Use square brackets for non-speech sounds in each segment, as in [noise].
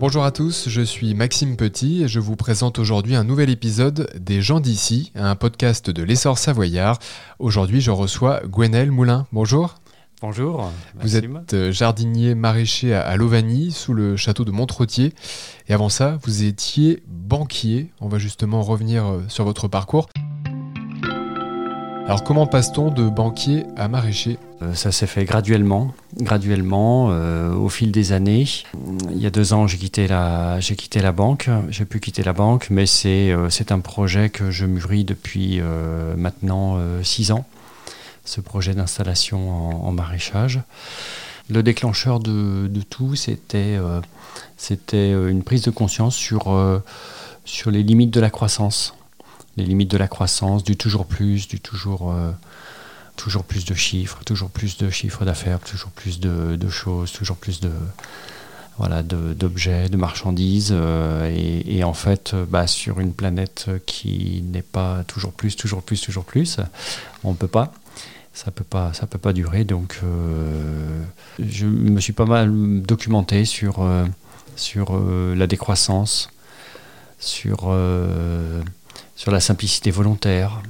Bonjour à tous, je suis Maxime Petit et je vous présente aujourd'hui un nouvel épisode des gens d'ici, un podcast de l'essor savoyard. Aujourd'hui, je reçois Gwenelle Moulin. Bonjour. Bonjour. Vous êtes euh, jardinier maraîcher à Lovani, sous le château de Montretier. Et avant ça, vous étiez banquier. On va justement revenir euh, sur votre parcours. Alors comment passe-t-on de banquier à maraîcher? Euh, Ça s'est fait graduellement, graduellement, euh, au fil des années. Il y a deux ans, j'ai quitté la, banque. J'ai pu quitter la banque, mais c'est, euh, un projet que je mûris depuis maintenant six ans. Ce projet d'installation en, maraîchage. Le déclencheur de, tout, c'était, une prise de conscience sur les limites de la croissance les limites de la croissance, du toujours plus, du toujours, euh, toujours plus de chiffres, toujours plus de chiffres d'affaires, toujours plus de, choses, toujours plus de voilà d'objets, de, marchandises. Euh, et, en fait, euh, bah, sur une planète qui n'est pas toujours plus, toujours plus, toujours plus, on ne peut pas. Ça peut pas, ça peut pas durer. Donc, je me suis pas mal documenté sur sur la décroissance, sur sur la simplicité volontaire.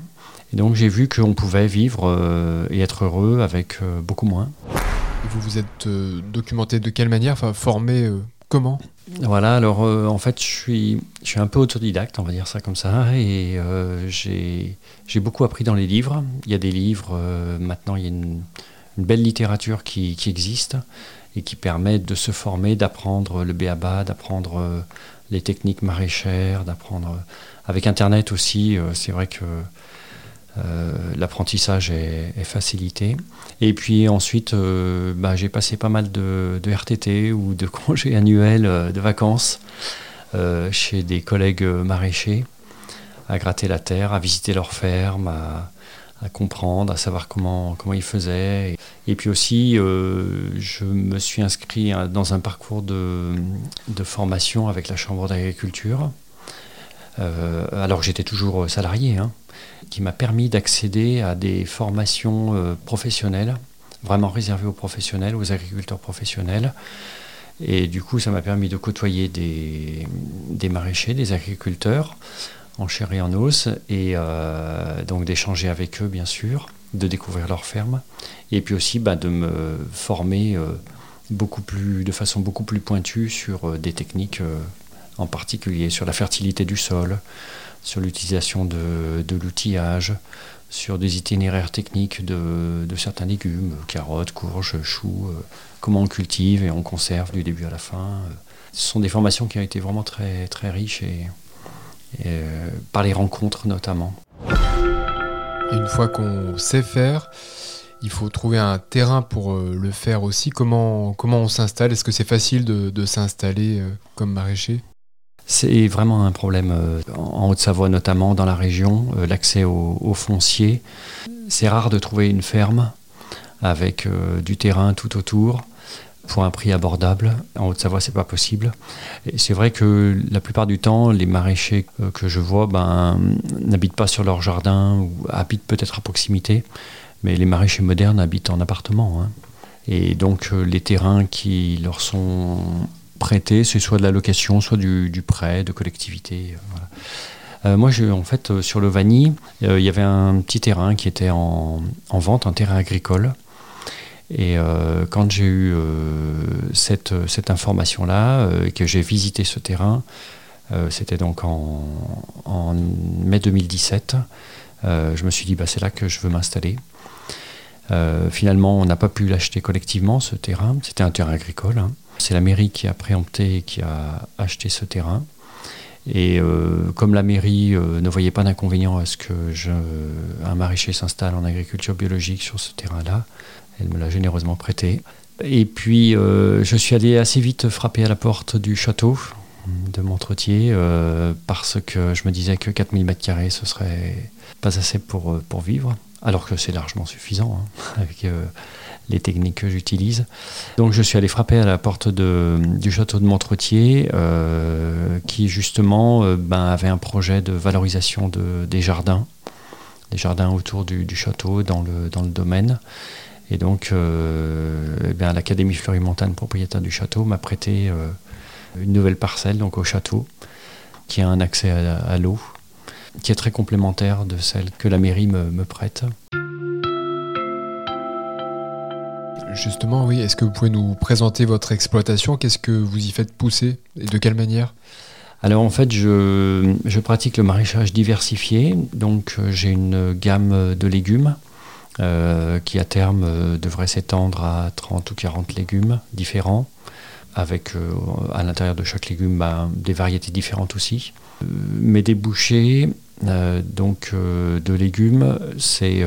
Et donc j'ai vu qu'on pouvait vivre euh, et être heureux avec euh, beaucoup moins. vous vous êtes euh, documenté de quelle manière? Enfin, formé comment? Voilà, alors en fait je suis, je suis un peu autodidacte, on va dire ça comme ça, et j'ai beaucoup appris dans les livres. Il y a des livres, maintenant il y a une, une belle littérature qui, existe et qui permet de se former, d'apprendre le béaba, d'apprendre les techniques maraîchères, d'apprendre avec Internet aussi, euh, c'est vrai que euh, l'apprentissage est, facilité. Et puis ensuite, euh, bah, j'ai passé pas mal de, RTT ou de [laughs] congés annuels de vacances chez des collègues maraîchers, à gratter la terre, à visiter leurs fermes, comprendre, à savoir comment, comment ils faisaient. Et, puis aussi, je me suis inscrit dans un parcours de, de formation avec la Chambre d'agriculture euh, alors que j'étais toujours salarié, hein, qui m'a permis d'accéder à des formations euh, professionnelles, vraiment réservées aux professionnels, aux agriculteurs professionnels. Et du coup, ça m'a permis de côtoyer des, maraîchers, des agriculteurs en chair et en os, et euh, donc d'échanger avec eux, bien sûr, de découvrir leur ferme, et puis aussi bah, de me former beaucoup plus, de façon beaucoup plus pointue sur des techniques en particulier sur la fertilité du sol, sur l'utilisation de, l'outillage, sur des itinéraires techniques de, certains légumes, carottes, courges, choux, euh, comment on cultive et on conserve du début à la fin. Ce sont des formations qui ont été vraiment très, très riches et, euh, par les rencontres notamment. une fois qu'on sait faire, il faut trouver un terrain pour euh, le faire aussi. Comment, comment on s'installe? Est-ce que c'est facile de s'installer comme maraîcher? C'est vraiment un problème euh, en Haute-Savoie, notamment dans la région, euh, l'accès au, foncier. C'est rare de trouver une ferme avec euh, du terrain tout autour pour un prix abordable. En Haute-Savoie, c'est pas possible. Et c'est vrai que la plupart du temps, les maraîchers que je vois ben, n'habitent pas sur leur jardin ou habitent peut-être à proximité, mais les maraîchers modernes habitent en appartement. Hein. Et donc, les terrains qui leur sont prêter, c'est soit de la location, soit du, prêt de collectivité. Euh, euh, moi, en fait, euh, sur le Vanille, il y avait un petit terrain qui était en, vente, un terrain agricole. Et quand j'ai eu cette, cette information-là, et que j'ai visité ce terrain, c'était donc en, mai 2017, je me suis dit, bah, c'est là que je veux m'installer. finalement, on n'a pas pu l'acheter collectivement, ce terrain. C'était un terrain agricole. Hein. C'est la mairie qui a préempté et qui a acheté ce terrain. Et euh, comme la mairie euh, ne voyait pas d'inconvénient à ce que un maraîcher s'installe en agriculture biologique sur ce terrain-là, elle me l'a généreusement prêté. Et puis euh, je suis allé assez vite frapper à la porte du château de Montretier parce que je me disais que 4000 m2 ce serait pas assez pour, pour vivre, alors que c'est largement suffisant hein, [laughs] avec les techniques que j'utilise. Donc je suis allé frapper à la porte du château de Montretier, euh, qui justement euh, ben, avait un projet de valorisation des jardins, des jardins autour du, château dans le, dans le domaine. Et donc euh, eh l'Académie Fleury-Montagne, propriétaire du château, m'a prêté une nouvelle parcelle, donc au château, qui a un accès à, l'eau, qui est très complémentaire de celle que la mairie me, prête. Justement, oui, est-ce que vous pouvez nous présenter votre exploitation? Qu'est-ce que vous y faites pousser? Et de quelle manière? Alors en fait, je, je, pratique le maraîchage diversifié, donc euh, j'ai une gamme de légumes euh, qui à terme euh, devrait s'étendre à 30 ou 40 légumes différents, avec euh, à l'intérieur de chaque légume bah, des variétés différentes aussi. mes débouchés donc, de légumes, c'est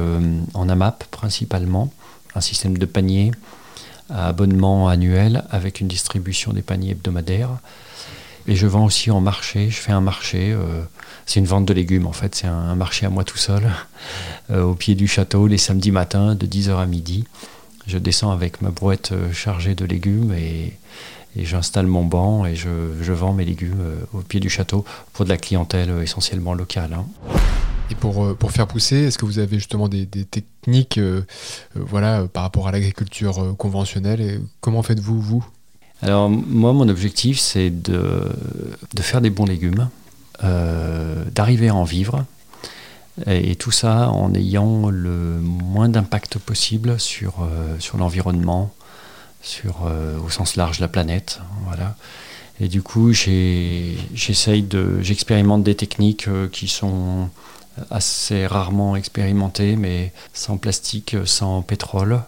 en AMAP principalement, un système de panier à abonnement annuel avec une distribution des paniers hebdomadaires. Et je vends aussi en marché, je fais un marché c'est une vente de légumes en fait, c'est un, marché à moi tout seul, [laughs] euh, au pied du château, les samedis matins de 10h à midi. Je descends avec ma brouette euh, chargée de légumes et, j'installe mon banc et je, vends mes légumes euh, au pied du château pour de la clientèle essentiellement locale. Hein. Et pour, pour faire pousser, est-ce que vous avez justement des, techniques voilà, par rapport à l'agriculture conventionnelle et Comment faites-vous, vous? Alors, moi, mon objectif, c'est de, faire des bons légumes. Euh, d'arriver à en vivre. Et, tout ça en ayant le moins d'impact possible sur, euh, sur l'environnement, sur, euh, au sens large la planète. Voilà. Et du coup, j'essaye de, j'expérimente des techniques qui sont assez rarement expérimentées, mais sans plastique, sans pétrole.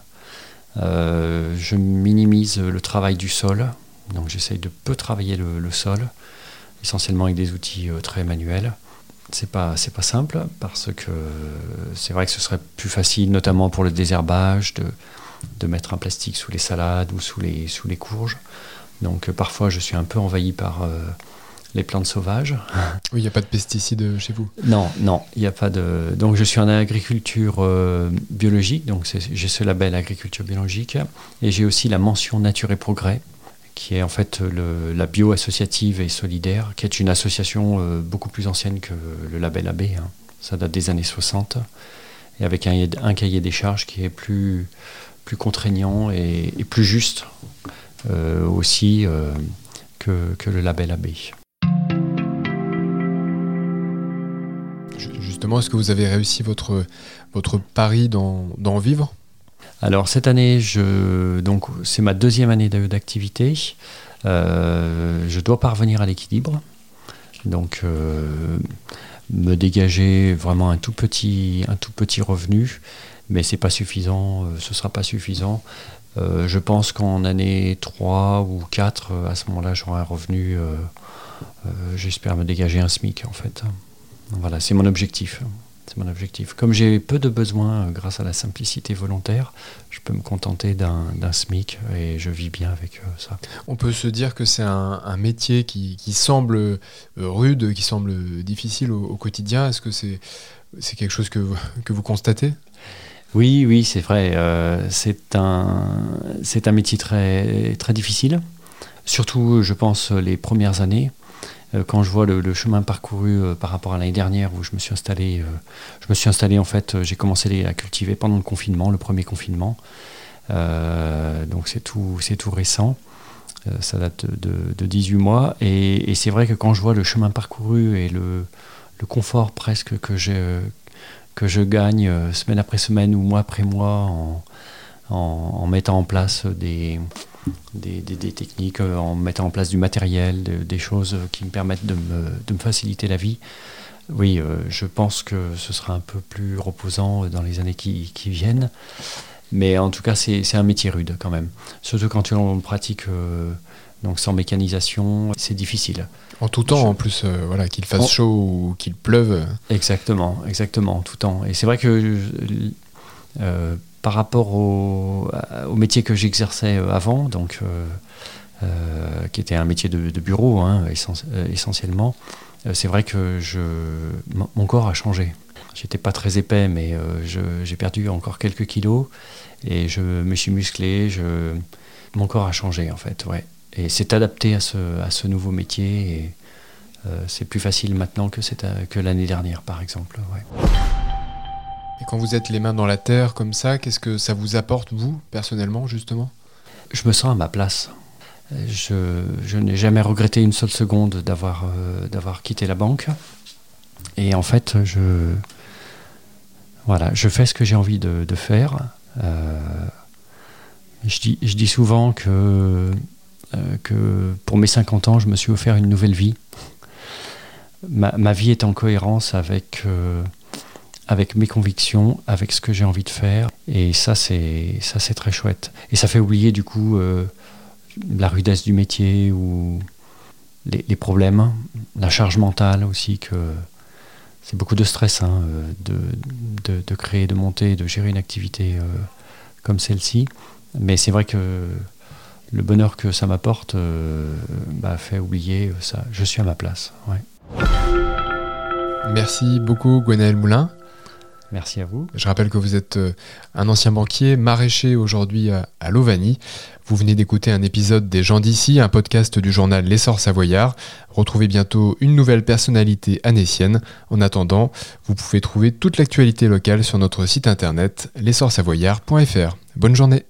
Je minimise le travail du sol, donc j'essaye de peu travailler le sol essentiellement avec des outils euh, très manuels. C'est pas pas simple parce que c'est vrai que ce serait plus facile, notamment pour le désherbage, de, mettre un plastique sous les salades ou sous les sous courges. Donc euh, parfois je suis un peu envahi par euh, les plantes sauvages. Oui, il n'y a pas de pesticides chez vous Non, non, il n'y a pas de. Donc je suis en agriculture biologique, donc j'ai ce label agriculture biologique, et j'ai aussi la mention Nature et Progrès, qui est en fait la bio associative et solidaire, qui est une association euh, beaucoup plus ancienne que le label AB. Hein. Ça date des années 60, et avec un, cahier des charges qui est plus, plus contraignant et, plus juste euh, aussi euh, que, que, le label AB. Justement, est-ce que vous avez réussi votre, votre pari d'en vivre? Alors cette année, c'est ma deuxième année d'activité. Euh, je dois parvenir à l'équilibre. Donc euh, me dégager vraiment un tout petit, un tout petit revenu, mais c'est pas suffisant, euh, ce sera pas suffisant. je pense qu'en année 3 ou 4, à ce moment-là, j'aurai un revenu, j'espère me dégager un SMIC en fait. Voilà, c'est mon objectif. C'est mon objectif. Comme j'ai peu de besoins euh, grâce à la simplicité volontaire, je peux me contenter d'un SMIC et je vis bien avec euh, ça. On peut se dire que c'est un, métier qui, semble euh, rude, qui semble difficile au, quotidien. Est-ce que c'est quelque chose que, que vous constatez? Oui, oui, c'est vrai. c'est un, un métier très, très difficile. Surtout, je pense, les premières années. Euh, quand je vois le, chemin parcouru euh, par rapport à l'année dernière où je me suis installé, euh, je me suis installé en fait, j'ai commencé à cultiver pendant le confinement, le premier confinement. donc c'est tout, c'est tout récent. ça date de, 18 mois. Et, c'est vrai que quand je vois le chemin parcouru et le, confort presque que je, que je gagne semaine après semaine ou mois après mois en mettant en place des, des, techniques, euh, en mettant en place du matériel, des choses qui me permettent de me, faciliter la vie. Oui, euh, je pense que ce sera un peu plus reposant dans les années qui, viennent. Mais en tout cas, c'est un métier rude quand même. Surtout quand tu le pratique euh, donc sans mécanisation, c'est difficile. En tout temps, en plus, voilà, qu'il fasse chaud ou qu'il pleuve. Exactement, exactement, en tout temps. Et c'est vrai que par rapport au, métier que j'exerçais euh, avant, euh, euh, qui était un métier de, bureau hein, essentiellement, c'est vrai que mon corps a changé. J'étais pas très épais, mais j'ai perdu encore quelques kilos et je me suis musclé. Mon corps a changé en fait, ouais. Et c'est adapté à ce, nouveau métier c'est plus facile maintenant que, l'année dernière, par exemple. Et quand vous êtes les mains dans la terre comme ça, qu'est-ce que ça vous apporte, vous, personnellement, justement? Je me sens à ma place. Je, n'ai jamais regretté une seule seconde d'avoir d'avoir quitté la banque. Et en fait, je, voilà, je fais ce que j'ai envie de, faire. je, dis, je dis souvent que, que pour mes 50 ans, je me suis offert une nouvelle vie ma, vie est en cohérence avec, euh, avec mes convictions, avec ce que j'ai envie de faire. Et ça, c'est ça c'est très chouette. Et ça fait oublier du coup euh, la rudesse du métier ou les, problèmes, la charge mentale aussi que c'est beaucoup de stress hein, de, de, de, créer, de monter, de gérer une activité euh, comme celle-ci. Mais c'est vrai que le bonheur que ça m'apporte bah, fait oublier ça. Je suis à ma place. Ouais. Merci beaucoup Gwenaël Moulin. Merci à vous. Je rappelle que vous êtes euh, un ancien banquier, maraîcher aujourd'hui à Lovani. Vous venez d'écouter un épisode des gens d'ici, un podcast du journal L'essor savoyard. Retrouvez bientôt une nouvelle personnalité anécienne. En attendant, vous pouvez trouver toute l'actualité locale sur notre site internet l'essorsavoyard.fr. Bonne journée.